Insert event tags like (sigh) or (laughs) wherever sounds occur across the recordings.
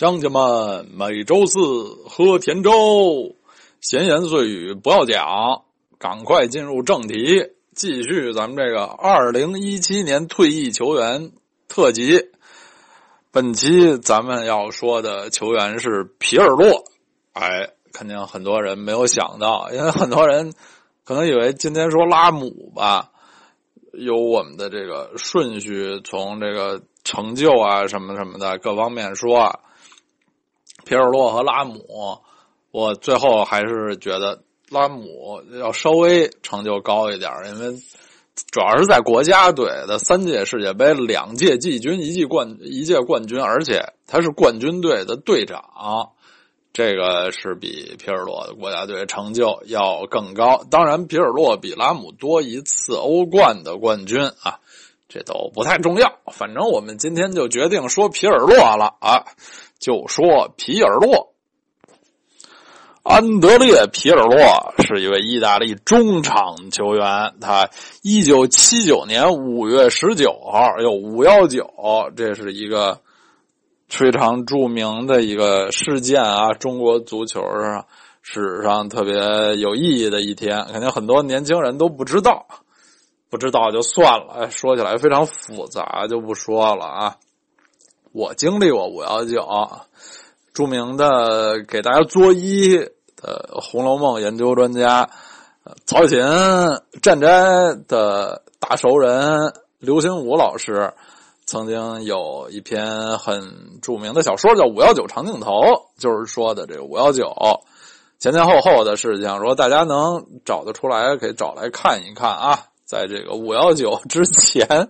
乡亲们，每周四喝甜粥，闲言碎语不要讲，赶快进入正题，继续咱们这个二零一七年退役球员特辑。本期咱们要说的球员是皮尔洛，哎，肯定很多人没有想到，因为很多人可能以为今天说拉姆吧，有我们的这个顺序，从这个成就啊什么什么的各方面说啊。皮尔洛和拉姆，我最后还是觉得拉姆要稍微成就高一点，因为主要是在国家队的三届世界杯、两届季军、一届冠一届冠军，而且他是冠军队的队长，这个是比皮尔洛的国家队成就要更高。当然，皮尔洛比拉姆多一次欧冠的冠军啊，这都不太重要。反正我们今天就决定说皮尔洛了啊。就说皮尔洛，安德烈皮尔洛是一位意大利中场球员。他一九七九年五月十九号，有五幺九，这是一个非常著名的一个事件啊！中国足球上史上特别有意义的一天，肯定很多年轻人都不知道，不知道就算了。说起来非常复杂，就不说了啊。我经历过五幺九，著名的给大家作揖的《红楼梦》研究专家曹雪芹战斋的大熟人刘心武老师，曾经有一篇很著名的小说叫《五幺九长镜头》，就是说的这个五幺九前前后后的事情。说大家能找得出来，可以找来看一看啊，在这个五幺九之前。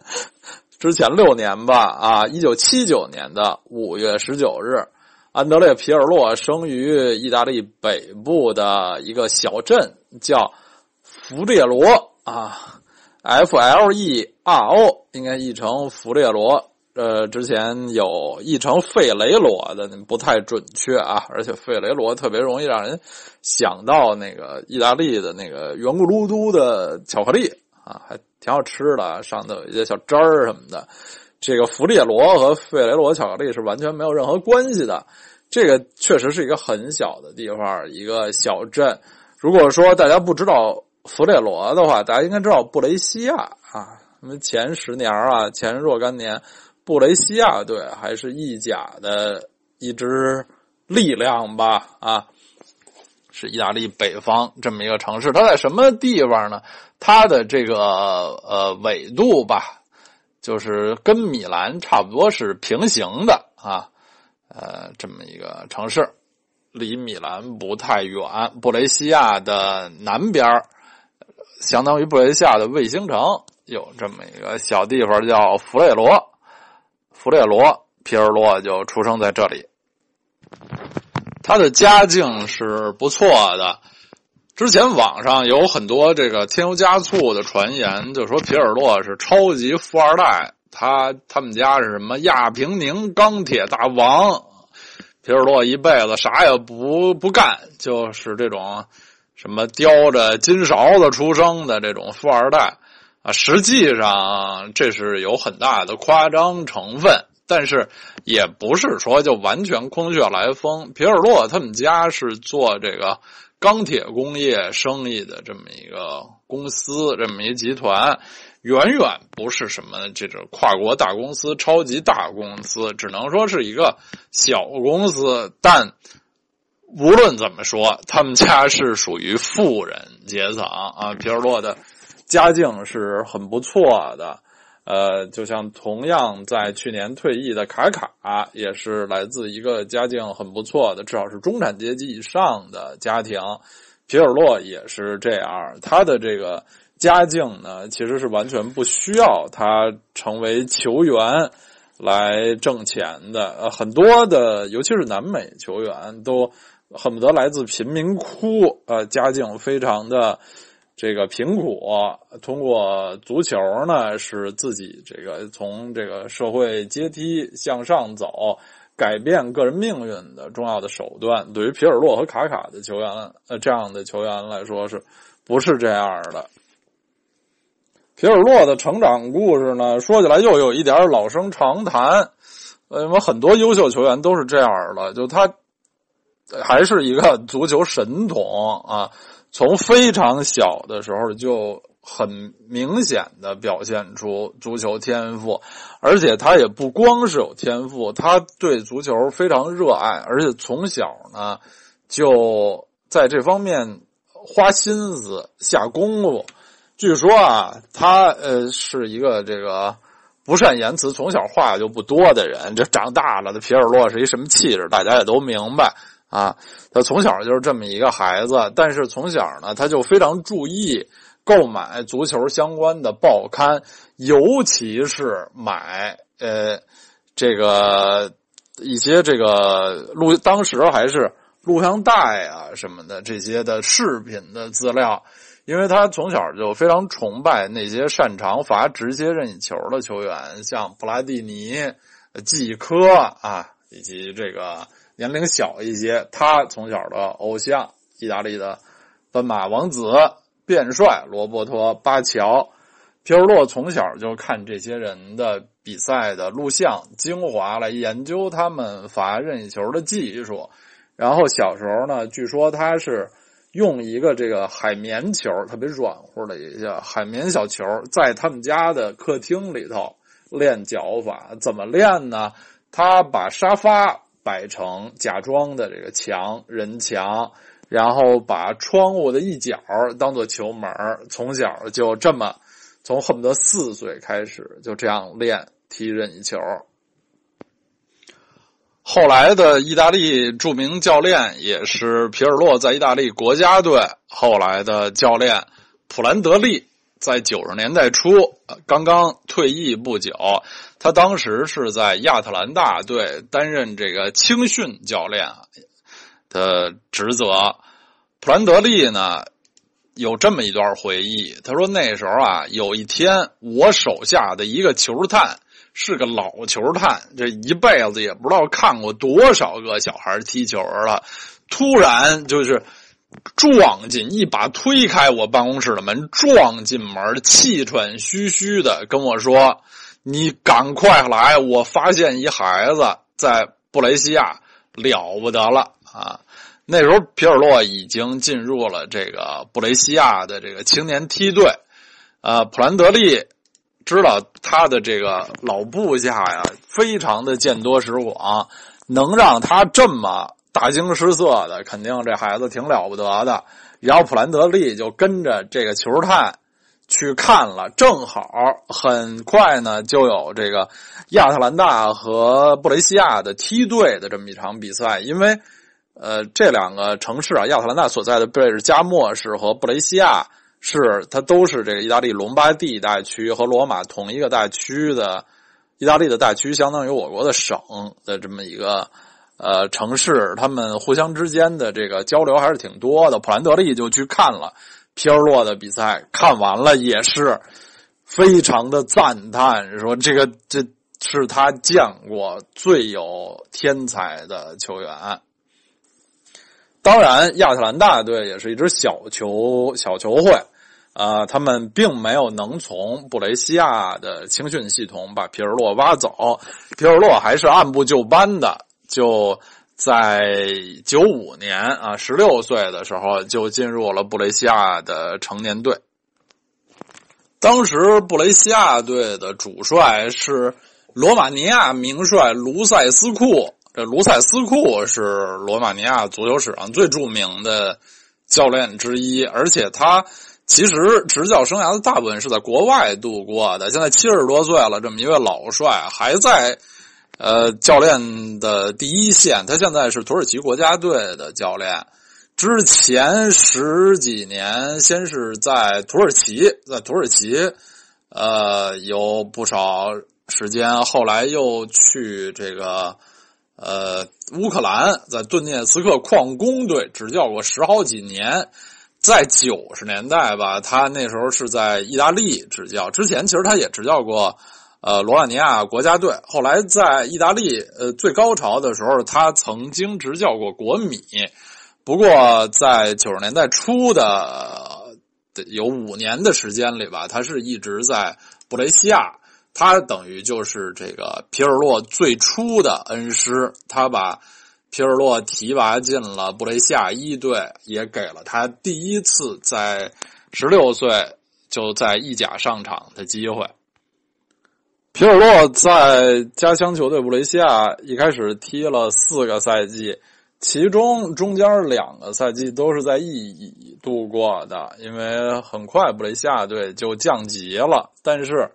之前六年吧，啊，一九七九年的五月十九日，安德烈皮尔洛生于意大利北部的一个小镇，叫弗列罗啊，F L E R O 应该译成弗列罗，呃，之前有译成费雷罗的，不太准确啊，而且费雷罗特别容易让人想到那个意大利的那个圆咕噜嘟的巧克力。啊，还。挺好吃的，上头有一些小汁儿什么的。这个弗列罗和费雷罗巧克力是完全没有任何关系的。这个确实是一个很小的地方，一个小镇。如果说大家不知道弗列罗的话，大家应该知道布雷西亚啊。因为前十年啊，前若干年，布雷西亚队还是意甲的一支力量吧啊。是意大利北方这么一个城市，它在什么地方呢？它的这个呃纬度吧，就是跟米兰差不多是平行的啊，呃，这么一个城市，离米兰不太远。布雷西亚的南边相当于布雷西亚的卫星城，有这么一个小地方叫弗列罗，弗列罗皮尔洛就出生在这里。他的家境是不错的，之前网上有很多这个添油加醋的传言，就说皮尔洛是超级富二代，他他们家是什么亚平宁钢铁大王，皮尔洛一辈子啥也不不干，就是这种什么叼着金勺子出生的这种富二代啊，实际上这是有很大的夸张成分。但是也不是说就完全空穴来风。皮尔洛他们家是做这个钢铁工业生意的这么一个公司，这么一集团，远远不是什么这种跨国大公司、超级大公司，只能说是一个小公司。但无论怎么说，他们家是属于富人阶层啊。皮尔洛的家境是很不错的。呃，就像同样在去年退役的卡卡，也是来自一个家境很不错的，至少是中产阶级以上的家庭。皮尔洛也是这样，他的这个家境呢，其实是完全不需要他成为球员来挣钱的。呃，很多的，尤其是南美球员，都恨不得来自贫民窟，呃，家境非常的。这个贫苦通过足球呢，是自己这个从这个社会阶梯向上走，改变个人命运的重要的手段。对于皮尔洛和卡卡的球员，呃，这样的球员来说，是不是这样的？皮尔洛的成长故事呢，说起来又有一点老生常谈。为什么很多优秀球员都是这样的？就他还是一个足球神童啊，从非常小的时候就很明显的表现出足球天赋，而且他也不光是有天赋，他对足球非常热爱，而且从小呢就在这方面花心思下功夫。据说啊，他呃是一个这个不善言辞、从小话就不多的人。这长大了的皮尔洛是一什么气质，大家也都明白啊。他从小就是这么一个孩子，但是从小呢，他就非常注意购买足球相关的报刊，尤其是买呃这个一些这个录，当时还是录像带啊什么的这些的视频的资料。因为他从小就非常崇拜那些擅长罚直接任意球的球员，像布拉蒂尼、季科啊，以及这个年龄小一些，他从小的偶像意大利的斑马王子、变帅罗伯托·巴乔。皮尔洛从小就看这些人的比赛的录像精华来研究他们罚任意球的技术，然后小时候呢，据说他是。用一个这个海绵球，特别软乎的一个海绵小球，在他们家的客厅里头练脚法。怎么练呢？他把沙发摆成假装的这个墙人墙，然后把窗户的一角当做球门。从小就这么，从恨不得四岁开始就这样练踢任意球。后来的意大利著名教练也是皮尔洛在意大利国家队后来的教练普兰德利，在九十年代初刚刚退役不久，他当时是在亚特兰大队担任这个青训教练的职责。普兰德利呢有这么一段回忆，他说那时候啊，有一天我手下的一个球探。是个老球探，这一辈子也不知道看过多少个小孩踢球了。突然就是撞进，一把推开我办公室的门，撞进门，气喘吁吁的跟我说：“你赶快来！我发现一孩子在布雷西亚了不得了啊！”那时候皮尔洛已经进入了这个布雷西亚的这个青年梯队，呃，普兰德利。知道他的这个老部下呀，非常的见多识广，能让他这么大惊失色的，肯定这孩子挺了不得的。然后普兰德利就跟着这个球探去看了，正好很快呢就有这个亚特兰大和布雷西亚的梯队的这么一场比赛，因为呃这两个城市啊，亚特兰大所在的贝尔加莫市和布雷西亚。是，它都是这个意大利隆巴第大区和罗马同一个大区的，意大利的大区相当于我国的省的这么一个呃城市，他们互相之间的这个交流还是挺多的。普兰德利就去看了皮尔洛的比赛，看完了也是非常的赞叹，说这个这是他见过最有天才的球员。当然，亚特兰大队也是一支小球小球会，啊，他们并没有能从布雷西亚的青训系统把皮尔洛挖走，皮尔洛还是按部就班的，就在九五年啊，十六岁的时候就进入了布雷西亚的成年队。当时布雷西亚队的主帅是罗马尼亚名帅卢塞斯库。这卢塞斯库是罗马尼亚足球史上最著名的教练之一，而且他其实执教生涯的大部分是在国外度过的。现在七十多岁了，这么一位老帅还在呃教练的第一线。他现在是土耳其国家队的教练，之前十几年先是在土耳其，在土耳其呃有不少时间，后来又去这个。呃，乌克兰在顿涅茨克矿工队执教过十好几年，在九十年代吧，他那时候是在意大利执教。之前其实他也执教过，呃，罗马尼亚国家队。后来在意大利，呃，最高潮的时候，他曾经执教过国米。不过在九十年代初的有五年的时间里吧，他是一直在布雷西亚他等于就是这个皮尔洛最初的恩师，他把皮尔洛提拔进了布雷西亚一队，也给了他第一次在十六岁就在意甲上场的机会。皮尔洛在家乡球队布雷西亚一开始踢了四个赛季，其中中间两个赛季都是在意乙度过的，因为很快布雷西亚队就降级了。但是，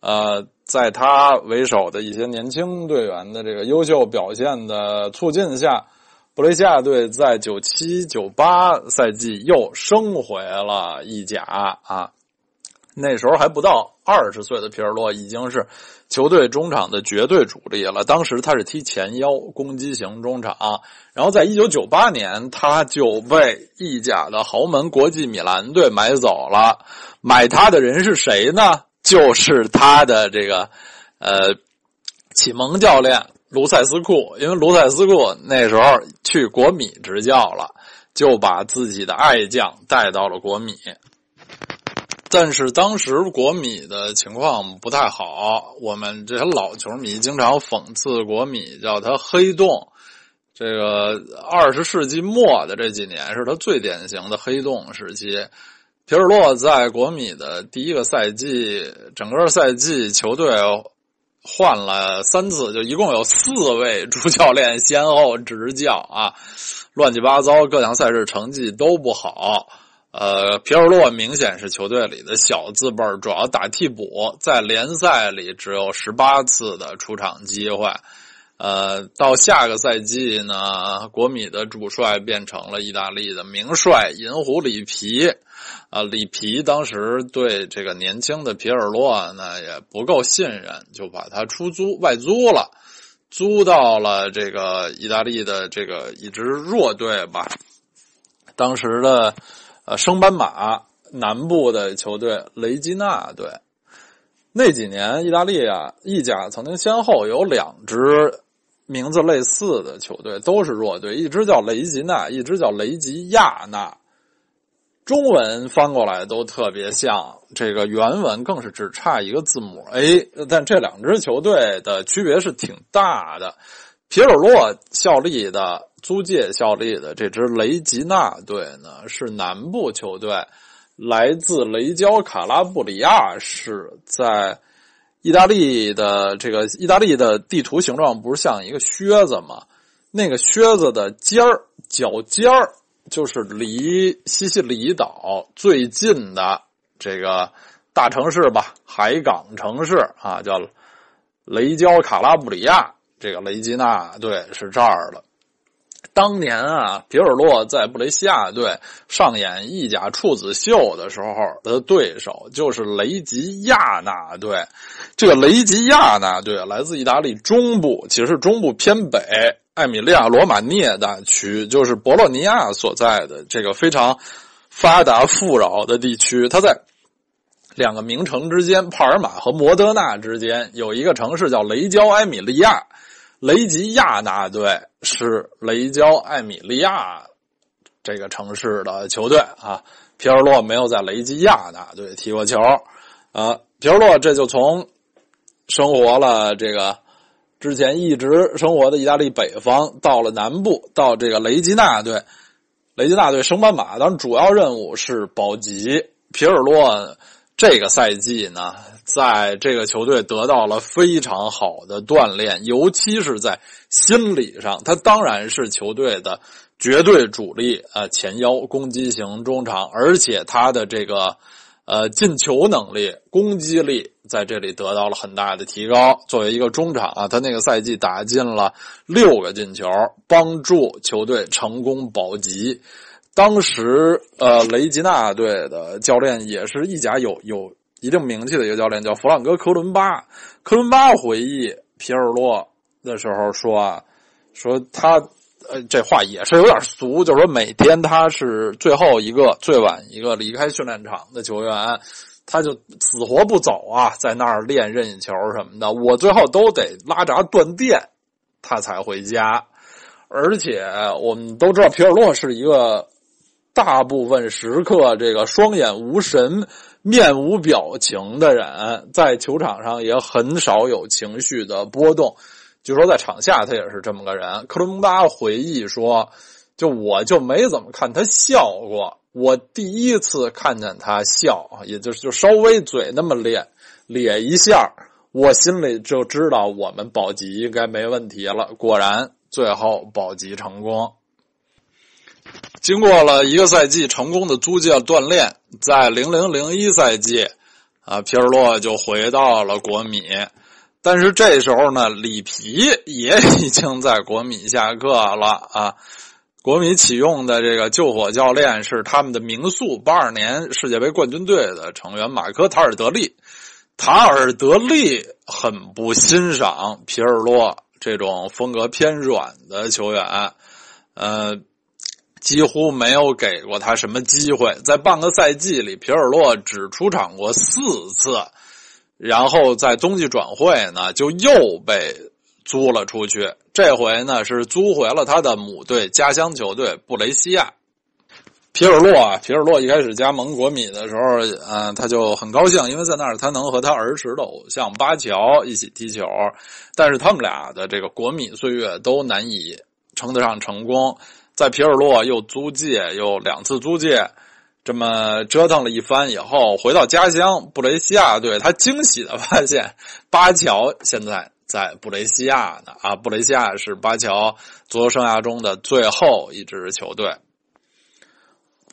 呃，在他为首的一些年轻队员的这个优秀表现的促进下，布雷西亚队在九七九八赛季又升回了意甲啊。那时候还不到二十岁的皮尔洛已经是球队中场的绝对主力了。当时他是踢前腰，攻击型中场。然后在一九九八年，他就被意甲的豪门国际米兰队买走了。买他的人是谁呢？就是他的这个呃启蒙教练卢塞斯库。因为卢塞斯库那时候去国米执教了，就把自己的爱将带到了国米。但是当时国米的情况不太好，我们这些老球迷经常讽刺国米，叫他“黑洞”。这个二十世纪末的这几年是他最典型的黑洞时期。皮尔洛在国米的第一个赛季，整个赛季球队换了三次，就一共有四位主教练先后执教啊，乱七八糟，各项赛事成绩都不好。呃，皮尔洛明显是球队里的小字辈主要打替补，在联赛里只有十八次的出场机会。呃，到下个赛季呢，国米的主帅变成了意大利的名帅银狐里皮。啊，里皮当时对这个年轻的皮尔洛呢也不够信任，就把他出租外租了，租到了这个意大利的这个一支弱队吧。当时的。呃，升班马南部的球队雷吉纳队，那几年意大利啊，意甲曾经先后有两支名字类似的球队，都是弱队，一支叫雷吉纳，一支叫雷吉亚纳，中文翻过来都特别像，这个原文更是只差一个字母 A，但这两支球队的区别是挺大的。皮尔洛效力的。租借效力的这支雷吉纳队呢，是南部球队，来自雷焦卡拉布里亚市，在意大利的这个意大利的地图形状不是像一个靴子吗？那个靴子的尖儿脚尖儿就是离西西里岛最近的这个大城市吧，海港城市啊，叫雷焦卡拉布里亚。这个雷吉纳队是这儿的。当年啊，皮尔洛在布雷西亚队上演意甲处子秀的时候，的对手就是雷吉亚纳队。这个雷吉亚纳队来自意大利中部，其实是中部偏北艾米利亚罗马涅大区，就是博洛尼亚所在的这个非常发达富饶的地区。它在两个名城之间，帕尔马和摩德纳之间有一个城市叫雷焦埃米利亚。雷吉亚纳队是雷焦艾米利亚这个城市的球队啊。皮尔洛没有在雷吉亚纳队踢过球，啊，皮尔洛这就从生活了这个之前一直生活的意大利北方，到了南部，到这个雷吉纳队。雷吉纳队升班马，当然主要任务是保级。皮尔洛这个赛季呢？在这个球队得到了非常好的锻炼，尤其是在心理上，他当然是球队的绝对主力啊，前腰攻击型中场，而且他的这个呃进球能力、攻击力在这里得到了很大的提高。作为一个中场啊，他那个赛季打进了六个进球，帮助球队成功保级。当时呃，雷吉纳队的教练也是意甲有有。一定名气的一个教练叫弗朗哥·科伦巴。科伦巴回忆皮尔洛的时候说：“啊，说他呃，这话也是有点俗，就是说每天他是最后一个、最晚一个离开训练场的球员，他就死活不走啊，在那儿练任意球什么的。我最后都得拉闸断电，他才回家。而且我们都知道皮尔洛是一个。”大部分时刻这个双眼无神、面无表情的人，在球场上也很少有情绪的波动。据说在场下他也是这么个人。克伦蒙巴回忆说：“就我就没怎么看他笑过，我第一次看见他笑，也就是就稍微嘴那么咧咧一下，我心里就知道我们保级应该没问题了。果然，最后保级成功。经过了一个赛季成功的租借锻炼，在零零零一赛季，啊，皮尔洛就回到了国米。”但是这时候呢，里皮也 (laughs) 已经在国米下课了啊！国米启用的这个救火教练是他们的名宿，八二年世界杯冠军队的成员马科塔尔德利。塔尔德利很不欣赏皮尔洛这种风格偏软的球员，呃，几乎没有给过他什么机会。在半个赛季里，皮尔洛只出场过四次。然后在冬季转会呢，就又被租了出去。这回呢是租回了他的母队家乡球队布雷西亚。皮尔洛啊，皮尔洛一开始加盟国米的时候，嗯，他就很高兴，因为在那儿他能和他儿时的偶像巴乔一起踢球。但是他们俩的这个国米岁月都难以称得上成功。在皮尔洛又租借又两次租借。这么折腾了一番以后，回到家乡布雷西亚队，他惊喜的发现巴乔现在在布雷西亚呢。啊，布雷西亚是巴乔足球生涯中的最后一支球队。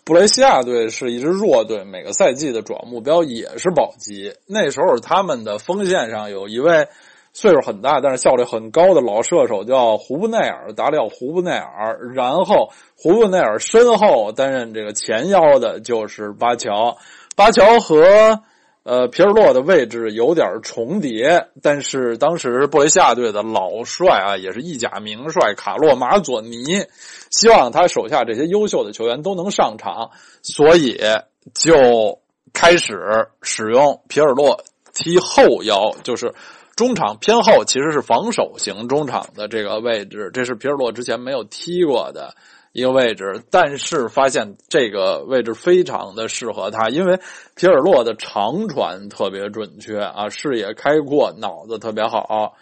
布雷西亚队是一支弱队，每个赛季的主要目标也是保级。那时候他们的锋线上有一位。岁数很大，但是效率很高的老射手叫胡布内尔，达里奥·胡布内尔。然后胡布内尔身后担任这个前腰的就是巴乔。巴乔和呃皮尔洛的位置有点重叠，但是当时布雷西亚队的老帅啊，也是意甲名帅卡洛马佐尼，希望他手下这些优秀的球员都能上场，所以就开始使用皮尔洛踢后腰，就是。中场偏后其实是防守型中场的这个位置，这是皮尔洛之前没有踢过的一个位置，但是发现这个位置非常的适合他，因为皮尔洛的长传特别准确啊，视野开阔，脑子特别好。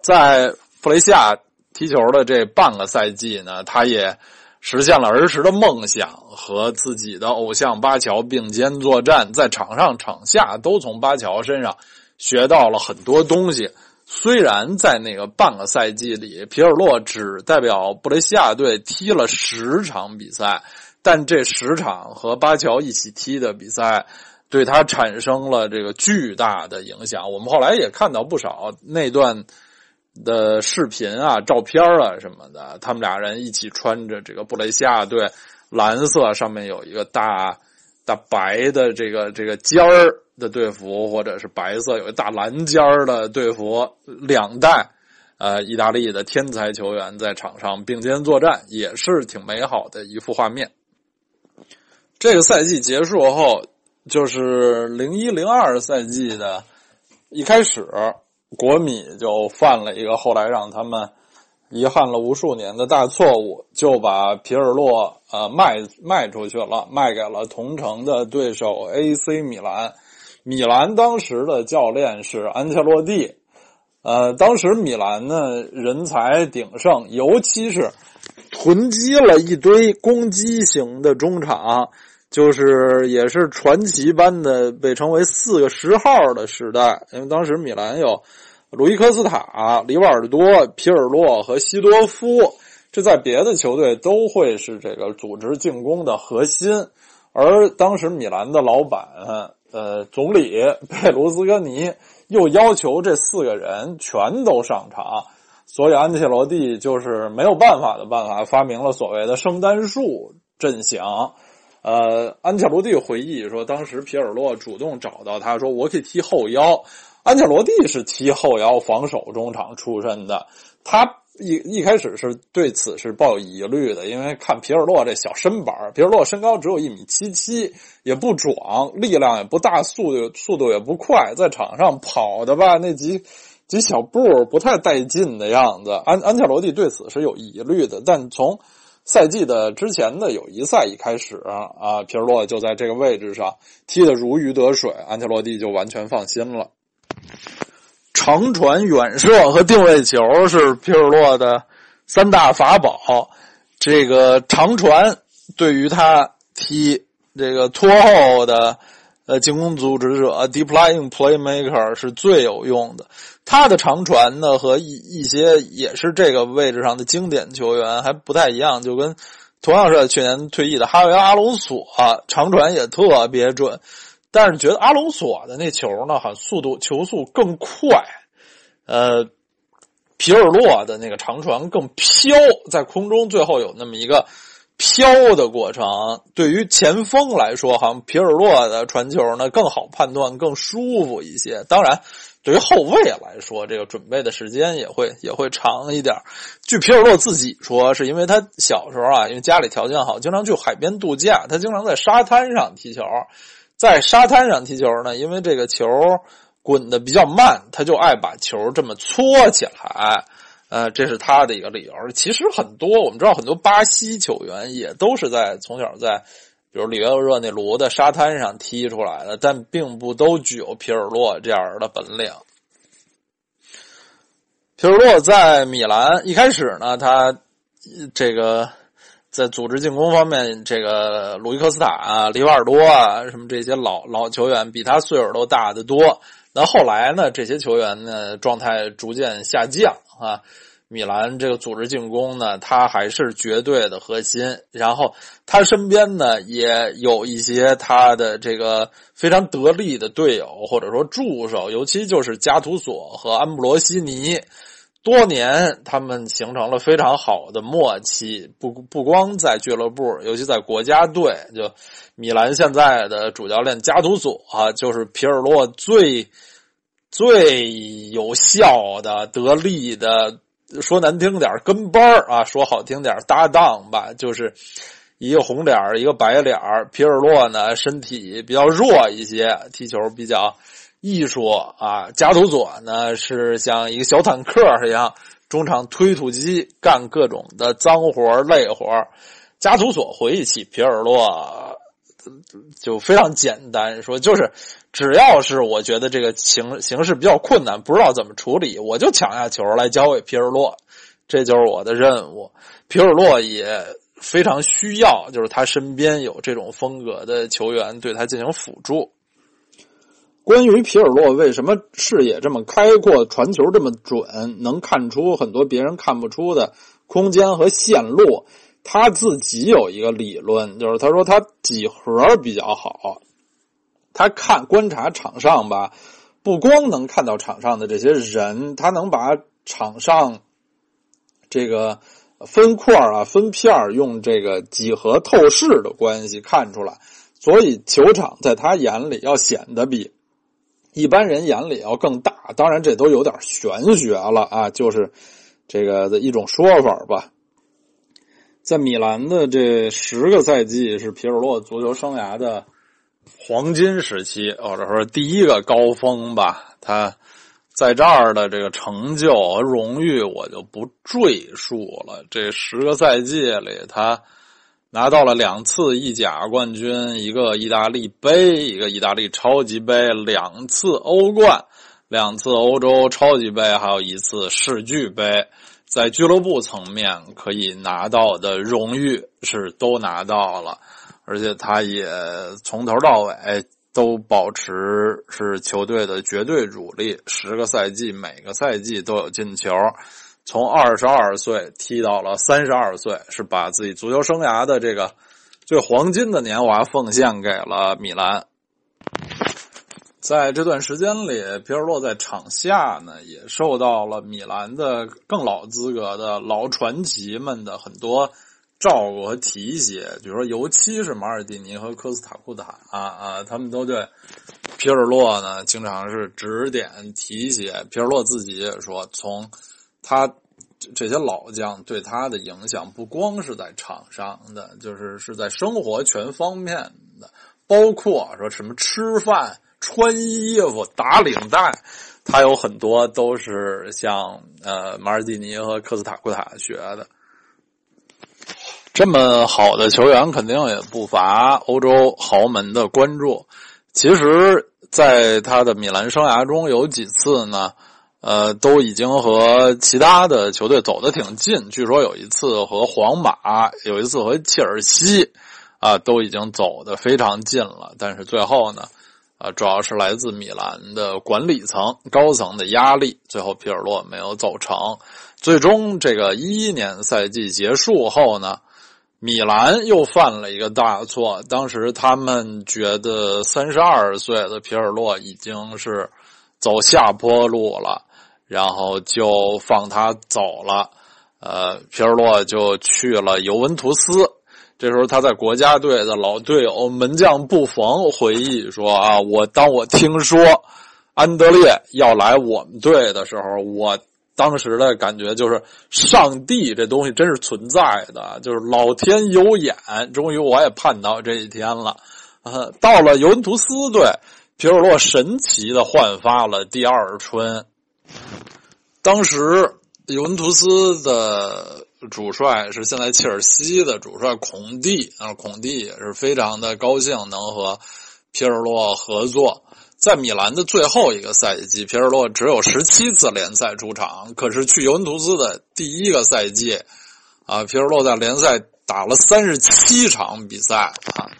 在弗雷西亚踢球的这半个赛季呢，他也实现了儿时的梦想，和自己的偶像巴乔并肩作战，在场上场下都从巴乔身上。学到了很多东西。虽然在那个半个赛季里，皮尔洛只代表布雷西亚队踢了十场比赛，但这十场和巴乔一起踢的比赛，对他产生了这个巨大的影响。我们后来也看到不少那段的视频啊、照片啊什么的，他们俩人一起穿着这个布雷西亚队蓝色，上面有一个大大白的这个这个尖儿。的队服，或者是白色有一大蓝尖儿的队服，两代，呃，意大利的天才球员在场上并肩作战，也是挺美好的一幅画面。这个赛季结束后，就是零一零二赛季的一开始，国米就犯了一个后来让他们遗憾了无数年的大错误，就把皮尔洛呃卖卖出去了，卖给了同城的对手 AC 米兰。米兰当时的教练是安切洛蒂，呃，当时米兰呢人才鼎盛，尤其是囤积了一堆攻击型的中场，就是也是传奇般的被称为四个十号的时代。因为当时米兰有鲁伊科斯塔、里瓦尔多、皮尔洛和西多夫，这在别的球队都会是这个组织进攻的核心，而当时米兰的老板。呃，总理 (laughs) 贝卢斯科尼又要求这四个人全都上场，所以安切洛蒂就是没有办法的办法，发明了所谓的圣诞树阵型。呃，安切洛蒂回忆说，当时皮尔洛主动找到他说：“我可以踢后腰。”安切洛蒂是踢后腰防守中场出身的，他。一一开始是对此是抱有疑虑的，因为看皮尔洛这小身板皮尔洛身高只有一米七七，也不壮，力量也不大，速度速度也不快，在场上跑的吧那几几小步不太带劲的样子。安安切洛蒂对此是有疑虑的，但从赛季的之前的友谊赛一开始啊，皮尔洛就在这个位置上踢得如鱼得水，安切洛蒂就完全放心了。长传、远射和定位球是皮尔洛的三大法宝。这个长传对于他踢这个拖后的呃进攻组织者 （deploying playmaker） 是最有用的。他的长传呢和一一些也是这个位置上的经典球员还不太一样，就跟同样是去年退役的哈维·阿隆索长传也特别准。但是觉得阿隆索的那球呢，好像速度球速更快，呃，皮尔洛的那个长传更飘，在空中最后有那么一个飘的过程。对于前锋来说，好像皮尔洛的传球呢更好判断，更舒服一些。当然，对于后卫来说，这个准备的时间也会 (laughs) 也会长一点。据皮尔洛自己说，是因为他小时候啊，因为家里条件好，经常去海边度假，他经常在沙滩上踢球。在沙滩上踢球呢，因为这个球滚的比较慢，他就爱把球这么搓起来，呃，这是他的一个理由。其实很多我们知道，很多巴西球员也都是在从小在，比如里约热内卢的沙滩上踢出来的，但并不都具有皮尔洛这样的本领。皮尔洛在米兰一开始呢，他这个。在组织进攻方面，这个鲁伊科斯塔啊、里瓦尔多啊，什么这些老老球员比他岁数都大得多。那后来呢，这些球员呢状态逐渐下降啊。米兰这个组织进攻呢，他还是绝对的核心。然后他身边呢也有一些他的这个非常得力的队友或者说助手，尤其就是加图索和安布罗西尼。多年，他们形成了非常好的默契。不不光在俱乐部，尤其在国家队，就米兰现在的主教练加图索啊，就是皮尔洛最最有效的、得力的，说难听点跟班啊，说好听点搭档吧，就是一个红脸一个白脸皮尔洛呢，身体比较弱一些，踢球比较。艺术啊，加图佐呢是像一个小坦克一样，中场推土机，干各种的脏活累活加图索回忆起皮尔洛，就非常简单，说就是只要是我觉得这个形形势比较困难，不知道怎么处理，我就抢下球来交给皮尔洛，这就是我的任务。皮尔洛也非常需要，就是他身边有这种风格的球员对他进行辅助。关于皮尔洛为什么视野这么开阔，传球这么准，能看出很多别人看不出的空间和线路，他自己有一个理论，就是他说他几何比较好。他看观察场上吧，不光能看到场上的这些人，他能把场上这个分块啊、分片用这个几何透视的关系看出来，所以球场在他眼里要显得比。一般人眼里要更大，当然这都有点玄学了啊，就是这个的一种说法吧。在米兰的这十个赛季是皮尔洛足球生涯的黄金时期，或者说第一个高峰吧。他在这儿的这个成就和荣誉，我就不赘述了。这十个赛季里，他。拿到了两次意甲冠军，一个意大利杯，一个意大利超级杯，两次欧冠，两次欧洲超级杯，还有一次世俱杯。在俱乐部层面可以拿到的荣誉是都拿到了，而且他也从头到尾都保持是球队的绝对主力，十个赛季每个赛季都有进球。从二十二岁踢到了三十二岁，是把自己足球生涯的这个最黄金的年华奉献给了米兰。在这段时间里，皮尔洛在场下呢，也受到了米兰的更老资格的老传奇们的很多照顾和提携。比如说，尤其是马尔蒂尼和科斯塔库塔啊啊，他们都对皮尔洛呢经常是指点提携。皮尔洛自己也说，从他这些老将对他的影响不光是在场上的，就是是在生活全方面的，包括说什么吃饭、穿衣服、打领带，他有很多都是向呃马尔蒂尼和科斯塔库塔学的。这么好的球员，肯定也不乏欧洲豪门的关注。其实，在他的米兰生涯中，有几次呢，呃，都已经和其他的球队走得挺近。据说有一次和皇马，有一次和切尔西，啊，都已经走得非常近了。但是最后呢，啊，主要是来自米兰的管理层高层的压力，最后皮尔洛没有走成。最终，这个一一年赛季结束后呢。米兰又犯了一个大错，当时他们觉得三十二岁的皮尔洛已经是走下坡路了，然后就放他走了。呃，皮尔洛就去了尤文图斯。这时候他在国家队的老队友门将布冯回忆说：“啊，我当我听说安德烈要来我们队的时候，我。”当时的感觉就是，上帝这东西真是存在的，就是老天有眼。终于我也盼到这一天了。啊，到了尤文图斯队，皮尔洛神奇的焕发了第二春。当时尤文图斯的主帅是现在切尔西的主帅孔蒂，啊，孔蒂也是非常的高兴能和皮尔洛合作。在米兰的最后一个赛季，皮尔洛只有十七次联赛出场。可是去尤文图斯的第一个赛季，啊，皮尔洛在联赛打了三十七场比赛啊，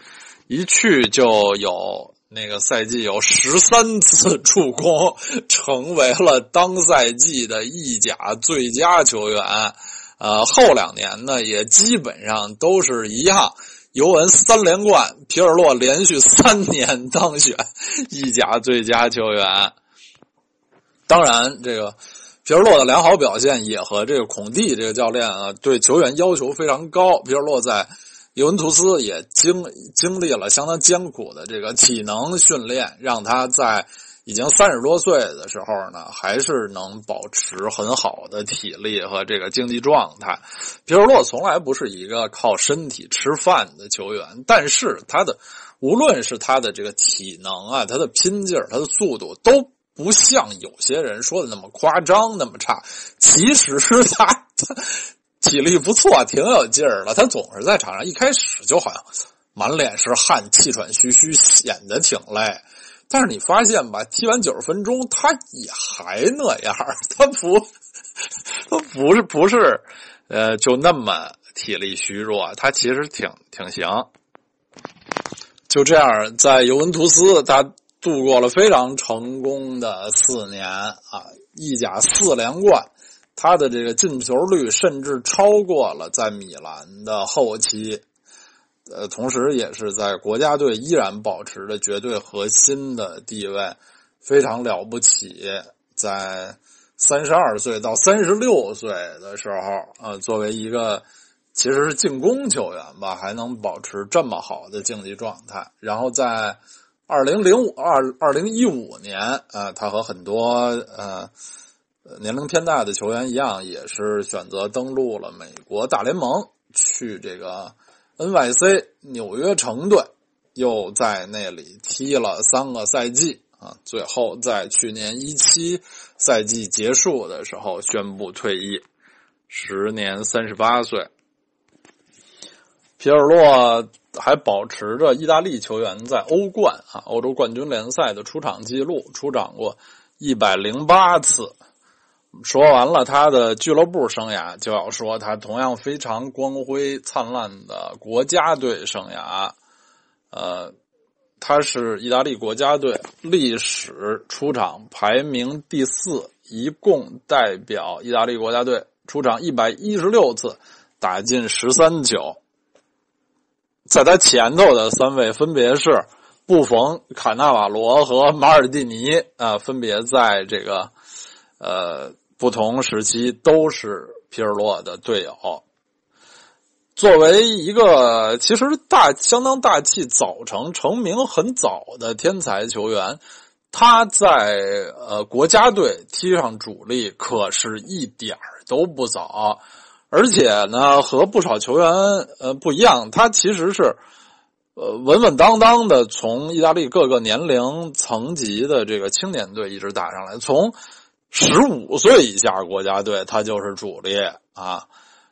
一去就有那个赛季有十三次助攻，成为了当赛季的意甲最佳球员。呃，后两年呢，也基本上都是一样。尤文三连冠，皮尔洛连续三年当选意甲最佳球员。当然，这个皮尔洛的良好表现也和这个孔蒂这个教练啊对球员要求非常高。皮尔洛在尤文图斯也经经历了相当艰苦的这个体能训练，让他在。已经三十多岁的时候呢，还是能保持很好的体力和这个竞技状态。皮尔洛从来不是一个靠身体吃饭的球员，但是他的无论是他的这个体能啊，他的拼劲儿，他的速度都不像有些人说的那么夸张，那么差。其实他他体力不错，挺有劲儿的。他总是在场上一开始就好像满脸是汗，气喘吁吁，显得挺累。但是你发现吧，踢完九十分钟，他也还那样他不，他不是不是，呃，就那么体力虚弱，他其实挺挺行。就这样，在尤文图斯，他度过了非常成功的四年啊，意甲四连冠，他的这个进球率甚至超过了在米兰的后期。呃，同时也是在国家队依然保持着绝对核心的地位，非常了不起。在三十二岁到三十六岁的时候，呃，作为一个其实是进攻球员吧，还能保持这么好的竞技状态。然后在二零零五二二零一五年，呃，他和很多呃年龄偏大的球员一样，也是选择登陆了美国大联盟，去这个。N.Y.C. 纽约城队又在那里踢了三个赛季啊，最后在去年一七赛季结束的时候宣布退役，时年三十八岁。皮尔洛还保持着意大利球员在欧冠啊欧洲冠军联赛的出场记录，出场过一百零八次。说完了他的俱乐部生涯，就要说他同样非常光辉灿烂的国家队生涯。呃，他是意大利国家队历史出场排名第四，一共代表意大利国家队出场一百一十六次，打进十三球。在他前头的三位分别是布冯、卡纳瓦罗和马尔蒂尼啊，分别在这个呃。不同时期都是皮尔洛的队友。作为一个其实大相当大气、早成成名很早的天才球员，他在呃国家队踢上主力可是一点儿都不早，而且呢和不少球员呃不一样，他其实是呃稳稳当当的从意大利各个年龄层级的这个青年队一直打上来，从。十五岁以下国家队，他就是主力啊。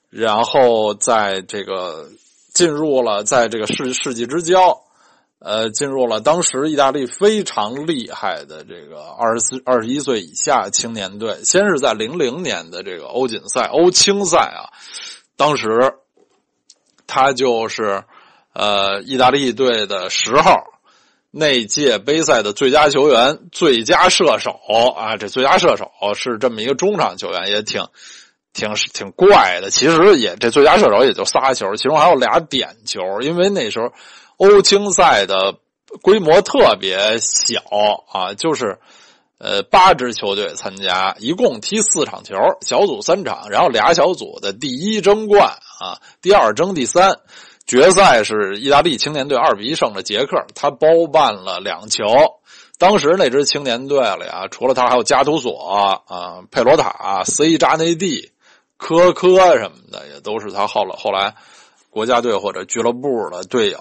然后在这个进入了在这个世世纪之交，呃，进入了当时意大利非常厉害的这个二十四、二十一岁以下青年队。先是在零零年的这个欧锦赛、欧青赛啊，当时他就是呃意大利队的十号。那届杯赛的最佳球员、最佳射手啊，这最佳射手是这么一个中场球员，也挺挺挺怪的。其实也这最佳射手也就仨球，其中还有俩点球，因为那时候欧青赛的规模特别小啊，就是呃八支球队参加，一共踢四场球，小组三场，然后俩小组的第一争冠啊，第二争第三。决赛是意大利青年队二比一胜了捷克，他包办了两球。当时那支青年队里啊，除了他，还有加图索啊、佩罗塔、C 扎内蒂、科科什么的，也都是他后来后来国家队或者俱乐部的队友。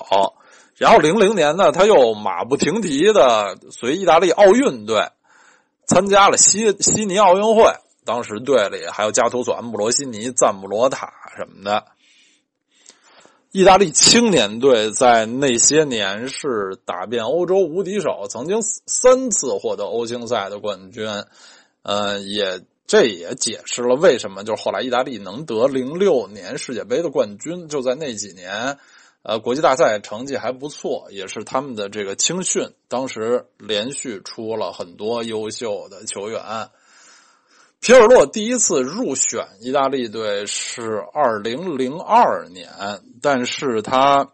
然后零零年呢，他又马不停蹄的随意大利奥运队参加了悉悉尼奥运会。当时队里还有加图索、安布罗西尼、赞布罗塔什么的。意大利青年队在那些年是打遍欧洲无敌手，曾经三次获得欧青赛的冠军。呃，也这也解释了为什么就是后来意大利能得零六年世界杯的冠军，就在那几年，呃，国际大赛成绩还不错，也是他们的这个青训，当时连续出了很多优秀的球员。皮尔洛第一次入选意大利队是二零零二年，但是他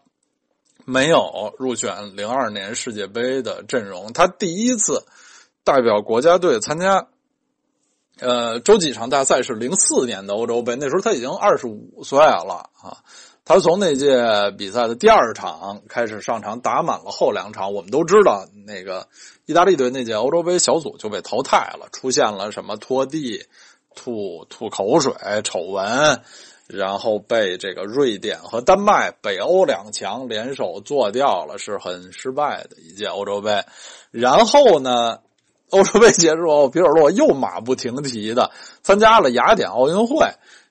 没有入选零二年世界杯的阵容。他第一次代表国家队参加，呃，洲际场大赛是零四年的欧洲杯，那时候他已经二十五岁了啊。他从那届比赛的第二场开始上场，打满了后两场。我们都知道，那个意大利队那届欧洲杯小组就被淘汰了，出现了什么拖地、吐吐口水丑闻，然后被这个瑞典和丹麦北欧两强联手做掉了，是很失败的一届欧洲杯。然后呢，欧洲杯结束后，皮尔洛又马不停蹄的参加了雅典奥运会。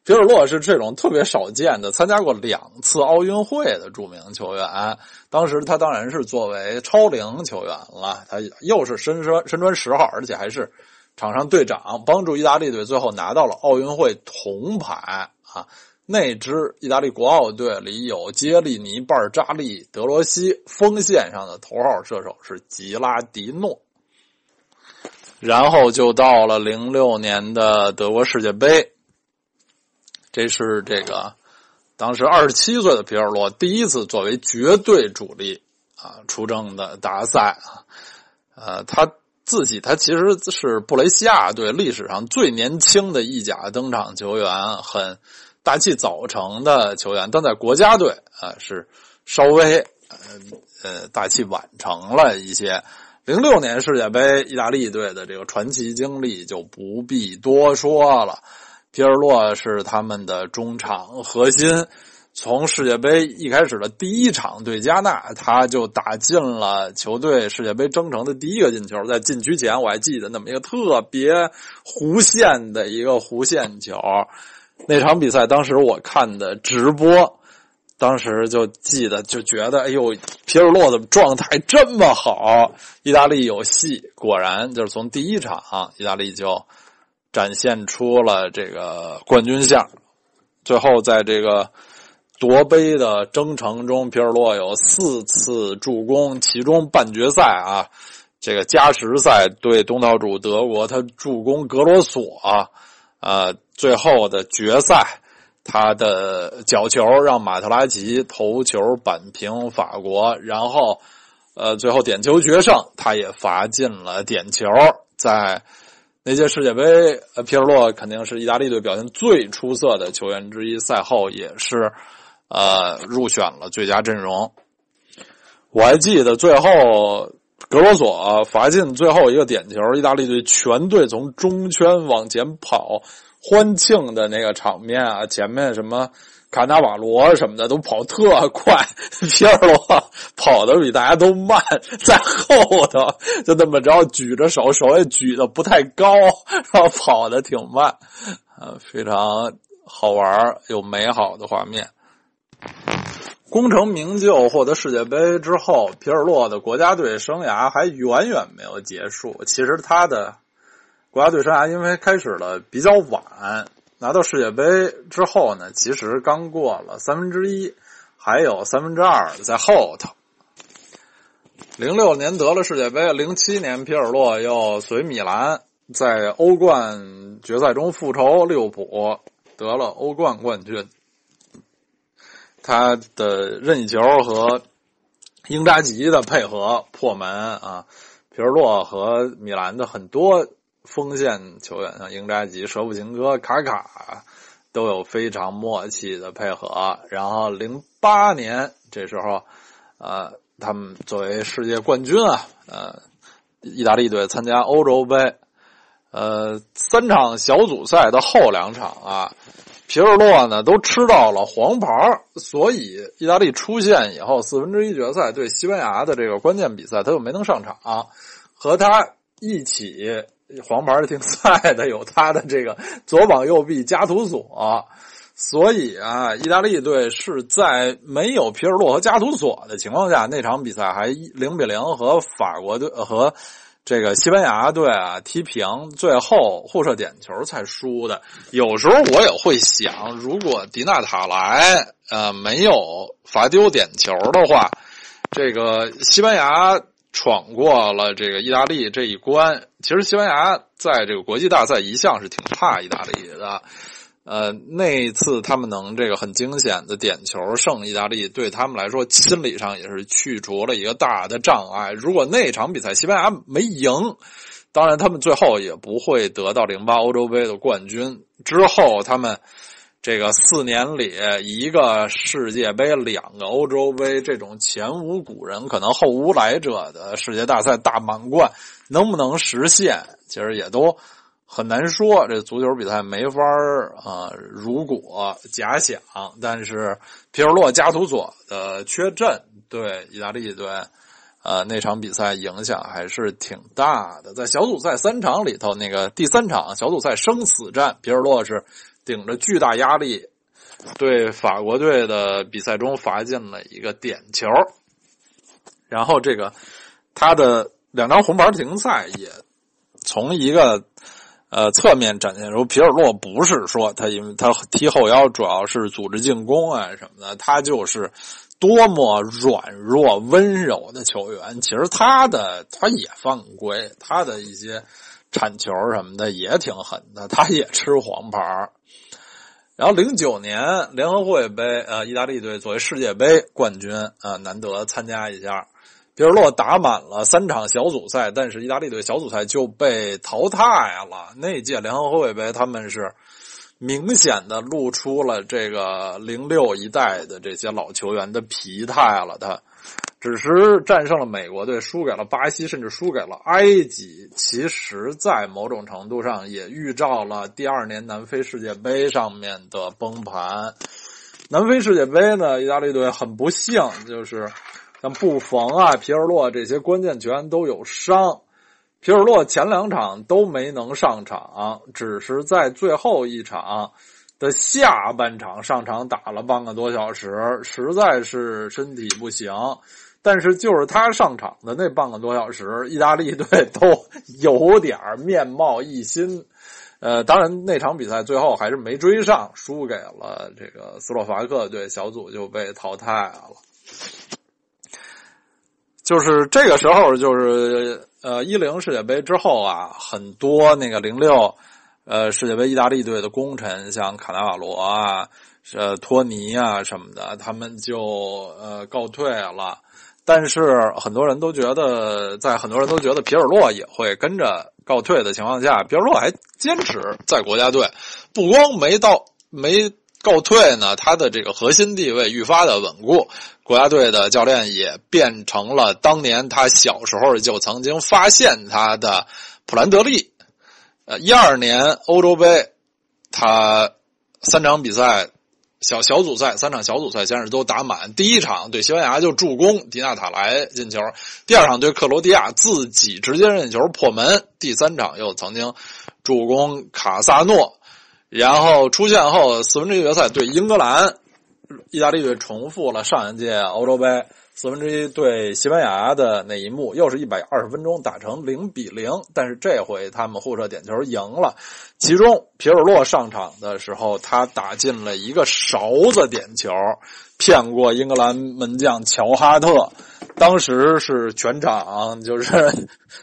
皮尔洛是这种特别少见的，参加过两次奥运会的著名球员。当时他当然是作为超龄球员了，他又是身穿身穿十号，而且还是场上队长，帮助意大利队最后拿到了奥运会铜牌啊！那支意大利国奥队里有杰利尼、巴尔扎利、德罗西，锋线上的头号射手是吉拉迪诺。然后就到了零六年的德国世界杯。这是这个当时二十七岁的皮尔洛第一次作为绝对主力啊出征的大赛啊，呃，他自己他其实是布雷西亚队历史上最年轻的意甲登场球员，很大器早成的球员，但在国家队啊是稍微呃呃大器晚成了一些。零六年世界杯意大利队的这个传奇经历就不必多说了。皮尔洛是他们的中场核心，从世界杯一开始的第一场对加纳，他就打进了球队世界杯征程的第一个进球。在禁区前，我还记得那么一个特别弧线的一个弧线球。那场比赛当时我看的直播，当时就记得就觉得，哎呦，皮尔洛的状态这么好，意大利有戏。果然，就是从第一场，啊意大利就。展现出了这个冠军相，最后在这个夺杯的征程中，皮尔洛有四次助攻，其中半决赛啊，这个加时赛对东道主德国，他助攻格罗索啊，呃，最后的决赛，他的角球让马特拉齐头球扳平法国，然后呃，最后点球决胜，他也罚进了点球，在。那届世界杯，呃，皮尔洛肯定是意大利队表现最出色的球员之一。赛后也是，呃，入选了最佳阵容。我还记得最后格罗索罚进最后一个点球，意大利队全队从中圈往前跑，欢庆的那个场面啊，前面什么。卡纳瓦罗什么的都跑特快，皮尔洛跑的比大家都慢，在后头就那么着举着手，手也举的不太高，然后跑的挺慢，啊，非常好玩又美好的画面。功成名就，获得世界杯之后，皮尔洛的国家队生涯还远远没有结束。其实他的国家队生涯因为开始了比较晚，拿到世界杯之后呢，其实刚过了三分之一，还有三分之二在后头。零六年得了世界杯，零七年皮尔洛又随米兰在欧冠决赛中复仇利物浦，得了欧冠冠军。他的任意球和英扎吉的配合破门啊，皮尔洛和米兰的很多锋线球员，像英扎吉、舍甫琴科、卡卡，都有非常默契的配合。然后零八年这时候，呃，他们作为世界冠军啊，呃，意大利队参加欧洲杯，呃，三场小组赛的后两场啊。皮尔洛呢都吃到了黄牌，所以意大利出线以后，四分之一决赛对西班牙的这个关键比赛，他就没能上场。和他一起黄牌停赛的有他的这个左膀右臂加图索，所以啊，意大利队是在没有皮尔洛和加图索的情况下，那场比赛还零比零和法国队和。这个西班牙队啊踢平，最后互射点球才输的。有时候我也会想，如果迪纳塔莱呃没有罚丢点球的话，这个西班牙闯过了这个意大利这一关。其实西班牙在这个国际大赛一向是挺怕意大利的。呃，那一次他们能这个很惊险的点球胜意大利，对他们来说心理上也是去除了一个大的障碍。如果那场比赛西班牙没赢，当然他们最后也不会得到零八欧洲杯的冠军。之后他们这个四年里一个世界杯，两个欧洲杯，这种前无古人可能后无来者的世界大赛大满贯，能不能实现？其实也都。很难说，这足球比赛没法儿啊。如果假想，但是皮尔洛加图索的缺阵对意大利队，呃，那场比赛影响还是挺大的。在小组赛三场里头，那个第三场小组赛生死战，皮尔洛是顶着巨大压力对法国队的比赛中罚进了一个点球，然后这个他的两张红牌停赛也从一个。呃，侧面展现出皮尔洛不是说他，因为他踢后腰主要是组织进攻啊什么的，他就是多么软弱温柔的球员。其实他的他也犯规，他的一些铲球什么的也挺狠的，他也吃黄牌。然后零九年联合会杯，呃，意大利队作为世界杯冠军，呃，难得参加一下。皮尔洛打满了三场小组赛，但是意大利队小组赛就被淘汰了。那届联合会杯，他们是明显的露出了这个零六一代的这些老球员的疲态了。他只是战胜了美国队，输给了巴西，甚至输给了埃及。其实，在某种程度上，也预兆了第二年南非世界杯上面的崩盘。南非世界杯呢，意大利队很不幸，就是。像布冯啊、皮尔洛这些关键球员都有伤，皮尔洛前两场都没能上场，只是在最后一场的下半场上场打了半个多小时，实在是身体不行。但是就是他上场的那半个多小时，意大利队都有点面貌一新。(laughs) 呃，当然那场比赛最后还是没追上，输给了这个斯洛伐克队，小组就被淘汰了。就是这个时候，就是呃，一零世界杯之后啊，很多那个零六呃世界杯意大利队的功臣，像卡纳瓦罗啊、呃托尼啊什么的，他们就呃告退了。但是很多人都觉得，在很多人都觉得皮尔洛也会跟着告退的情况下，皮尔洛还坚持在国家队，不光没到没。告退呢，他的这个核心地位愈发的稳固。国家队的教练也变成了当年他小时候就曾经发现他的普兰德利。呃，一二年欧洲杯，他三场比赛小小组赛三场小组赛先是都打满。第一场对西班牙就助攻迪纳塔莱进球，第二场对克罗地亚自己直接任意球破门，第三场又曾经助攻卡萨诺。然后出线后四分之一决赛对英格兰，意大利队重复了上一届欧洲杯四分之一对西班牙的那一幕，又是一百二十分钟打成零比零，但是这回他们互射点球赢了。其中皮尔洛上场的时候，他打进了一个勺子点球，骗过英格兰门将乔哈特，当时是全场就是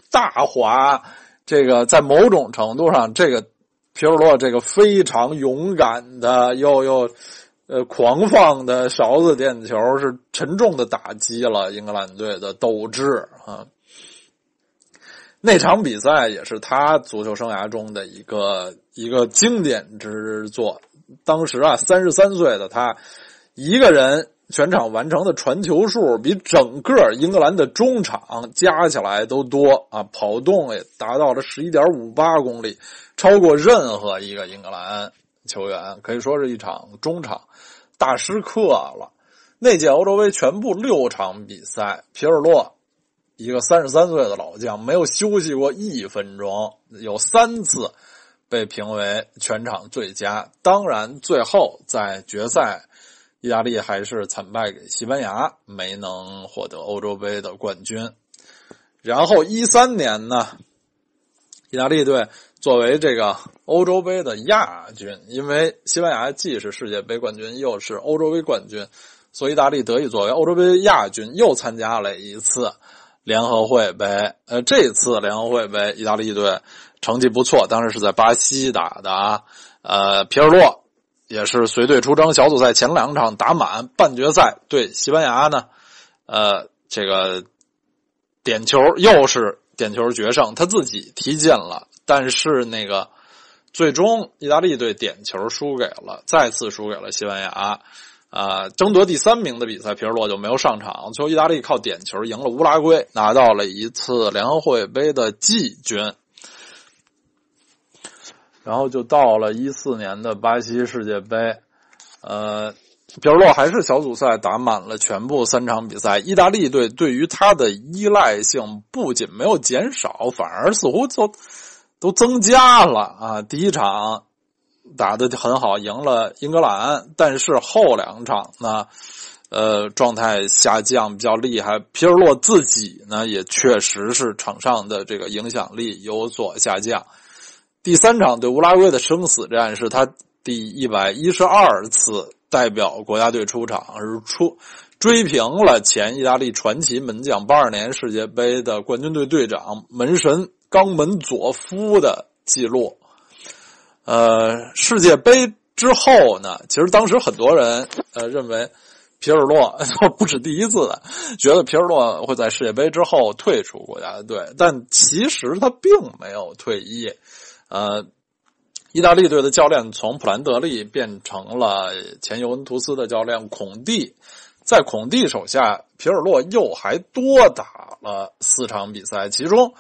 大滑。这个在某种程度上，这个皮尔洛这个非常勇敢的又又呃狂放的勺子点球，是沉重的打击了英格兰队的斗志啊。那场比赛也是他足球生涯中的一个一个经典之作。当时啊，三十三岁的他一个人。全场完成的传球数比整个英格兰的中场加起来都多啊！跑动也达到了十一点五八公里，超过任何一个英格兰球员，可以说是一场中场大师课了。那届欧洲杯全部六场比赛，皮尔洛一个三十三岁的老将，没有休息过一分钟，有三次被评为全场最佳。当然，最后在决赛。意大利还是惨败给西班牙，没能获得欧洲杯的冠军。然后一三年呢，意大利队作为这个欧洲杯的亚军，因为西班牙既是世界杯冠军，又是欧洲杯冠军，所以意大利得以作为欧洲杯亚军，又参加了一次联合会杯。呃，这次联合会杯，意大利队成绩不错，当时是在巴西打的啊。呃，皮尔洛。也是随队出征，小组赛前两场打满，半决赛对西班牙呢，呃，这个点球又是点球决胜，他自己踢进了，但是那个最终意大利队点球输给了，再次输给了西班牙，啊，争夺第三名的比赛，皮尔洛就没有上场，最后意大利靠点球赢了乌拉圭，拿到了一次联合会杯的季军。然后就到了一四年的巴西世界杯，呃，皮尔洛还是小组赛打满了全部三场比赛。意大利队对于他的依赖性不仅没有减少，反而似乎就都增加了啊！第一场打的很好，赢了英格兰，但是后两场呢，呃，状态下降比较厉害。皮尔洛自己呢，也确实是场上的这个影响力有所下降。第三场对乌拉圭的生死战是他第一百一十二次代表国家队出场，而出追平了前意大利传奇门将八二年世界杯的冠军队队长门神冈门佐夫的记录。呃，世界杯之后呢，其实当时很多人呃认为皮尔洛不止第一次的，觉得皮尔洛会在世界杯之后退出国家队，但其实他并没有退役。呃，意大利队的教练从普兰德利变成了前尤文图斯的教练孔蒂，在孔蒂手下，皮尔洛又还多打了四场比赛，其中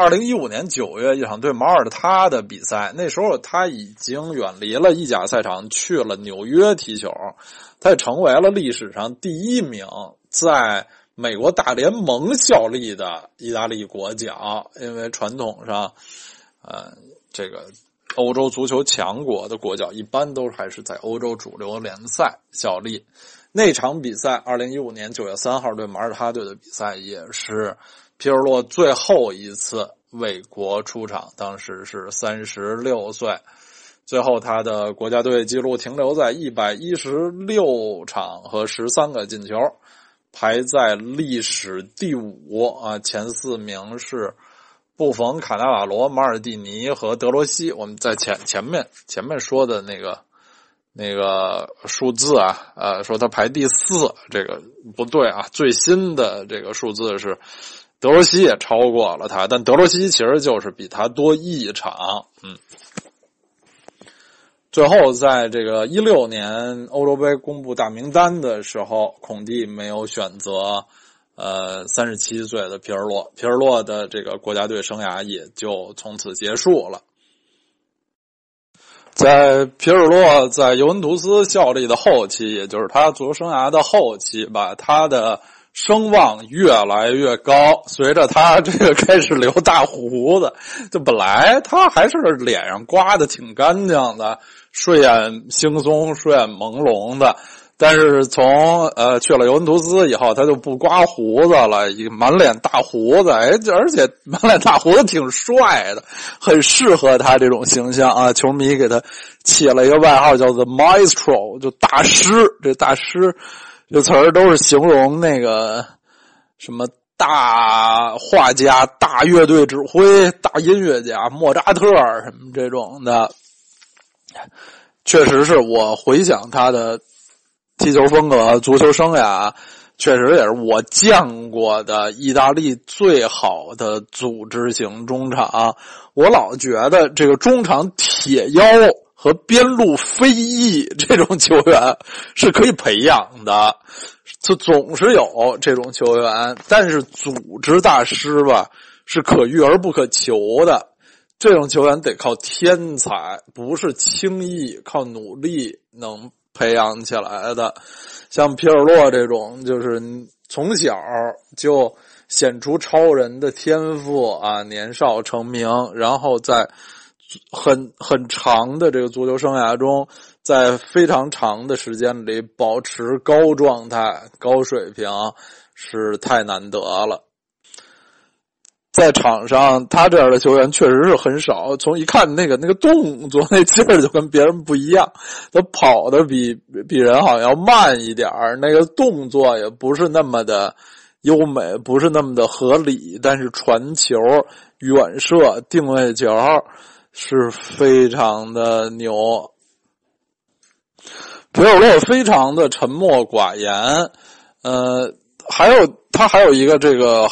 二零一五年九月一场对马耳他的比赛，那时候他已经远离了意甲赛场，去了纽约踢球，他也成为了历史上第一名在美国大联盟效力的意大利国脚，因为传统上，呃。这个欧洲足球强国的国脚一般都还是在欧洲主流联赛效力。那场比赛，二零一五年九月三号对马耳他队的比赛，也是皮尔洛最后一次为国出场，当时是三十六岁。最后，他的国家队纪录停留在一百一十六场和十三个进球，排在历史第五啊，前四名是。布冯、卡纳瓦罗、马尔蒂尼和德罗西，我们在前前面前面说的那个那个数字啊，呃，说他排第四，这个不对啊。最新的这个数字是德罗西也超过了他，但德罗西其实就是比他多一场。嗯，最后在这个一六年欧洲杯公布大名单的时候，孔蒂没有选择。呃，三十七岁的皮尔洛，皮尔洛的这个国家队生涯也就从此结束了。在皮尔洛在尤文图斯效力的后期，也就是他足球生涯的后期，把他的声望越来越高。随着他这个开始留大胡子，就本来他还是脸上刮的挺干净的，睡眼惺忪、睡眼朦胧的。但是从呃去了尤文图斯以后，他就不刮胡子了，一满脸大胡子，哎，而且满脸大胡子挺帅的，很适合他这种形象啊。球迷给他起了一个外号，叫做 Maestro，就大师。这大师这词儿都是形容那个什么大画家、大乐队指挥、大音乐家莫扎特什么这种的。确实是我回想他的。踢球风格、足球生涯，确实也是我见过的意大利最好的组织型中场。我老觉得这个中场铁腰和边路飞翼 (laughs) 这种球员是可以培养的，就总是有这种球员。但是组织大师吧，是可遇而不可求的。这种球员得靠天才，不是轻易靠努力能。培养起来的，像皮尔洛这种，就是从小就显出超人的天赋啊，年少成名，然后在很很长的这个足球生涯中，在非常长的时间里保持高状态、高水平，是太难得了。在场上，他这样的球员确实是很少。从一看那个那个动作，(laughs) 那劲儿就跟别人不一样。他跑的比比人好像要慢一点那个动作也不是那么的优美，不是那么的合理。但是传球、远射、定位球是非常的牛。皮尔洛非常的沉默寡言，呃，还有他还有一个这个。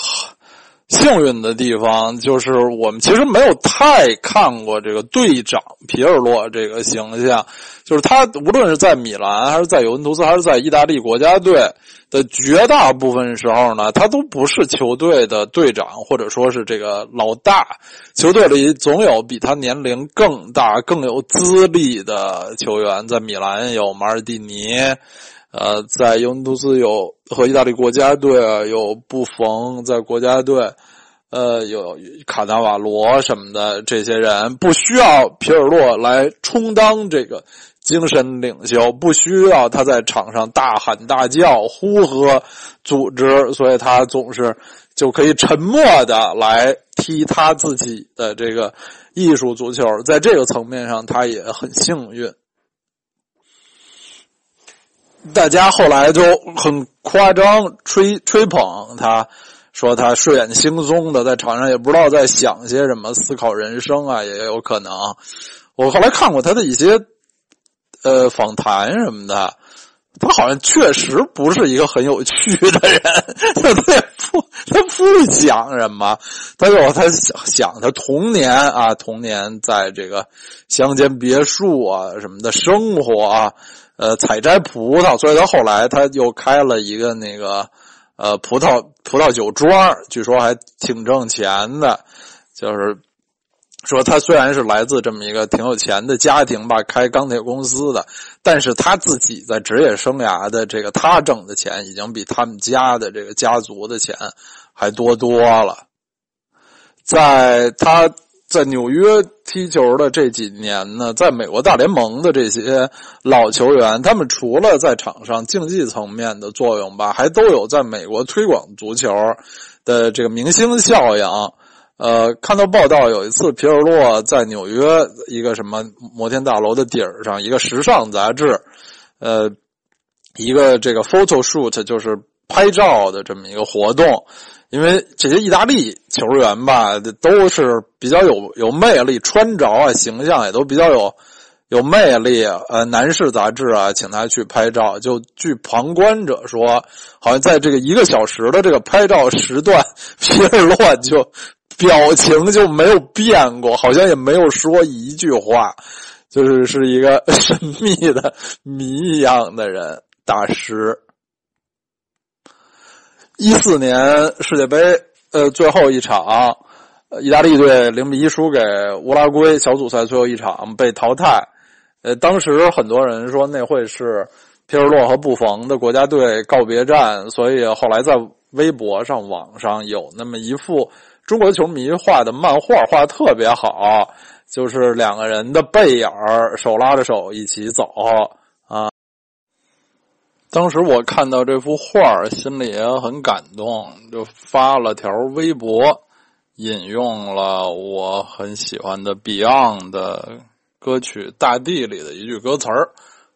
幸运的地方就是我们其实没有太看过这个队长皮尔洛这个形象，就是他无论是在米兰还是在尤文图斯还是在意大利国家队的绝大部分时候呢，他都不是球队的队长或者说是这个老大，球队里总有比他年龄更大、更有资历的球员，在米兰有马尔蒂尼。呃，在尤文图斯有和意大利国家队啊有布冯，在国家队，呃，有卡纳瓦罗什么的这些人，不需要皮尔洛来充当这个精神领袖，不需要他在场上大喊大叫、呼喝组织，所以他总是就可以沉默的来踢他自己的这个艺术足球，在这个层面上，他也很幸运。大家后来就很夸张吹吹捧他，说他睡眼惺忪的在场上也不知道在想些什么，思考人生啊也有可能。我后来看过他的一些呃访谈什么的，他好像确实不是一个很有趣的人，他也不他不讲什么，他有他想想他童年啊，童年在这个乡间别墅啊什么的生活啊。呃，采摘葡萄，所以他后来他又开了一个那个，呃，葡萄葡萄酒庄，据说还挺挣钱的。就是说，他虽然是来自这么一个挺有钱的家庭吧，开钢铁公司的，但是他自己在职业生涯的这个他挣的钱，已经比他们家的这个家族的钱还多多了。在他。在纽约踢球的这几年呢，在美国大联盟的这些老球员，他们除了在场上竞技层面的作用吧，还都有在美国推广足球的这个明星效应。呃，看到报道，有一次皮尔洛在纽约一个什么摩天大楼的顶上，一个时尚杂志，呃，一个这个 photo shoot 就是拍照的这么一个活动。因为这些意大利球员吧，都是比较有有魅力，穿着啊，形象也都比较有有魅力。呃，男士杂志啊，请他去拍照。就据旁观者说，好像在这个一个小时的这个拍照时段，皮尔洛就表情就没有变过，好像也没有说一句话，就是是一个 (laughs) 神秘的谜一样的人，大师。一四年世界杯，呃，最后一场，意大利队零比一输给乌拉圭，小组赛最后一场被淘汰。呃，当时很多人说那会是皮尔洛和布冯的国家队告别战，所以后来在微博上、网上有那么一幅中国球迷画的漫画，画的特别好，就是两个人的背影手拉着手一起走啊。当时我看到这幅画，心里也很感动，就发了条微博，引用了我很喜欢的 Beyond 的歌曲《大地》里的一句歌词。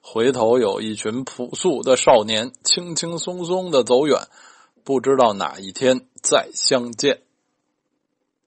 回头有一群朴素的少年，轻轻松松的走远，不知道哪一天再相见。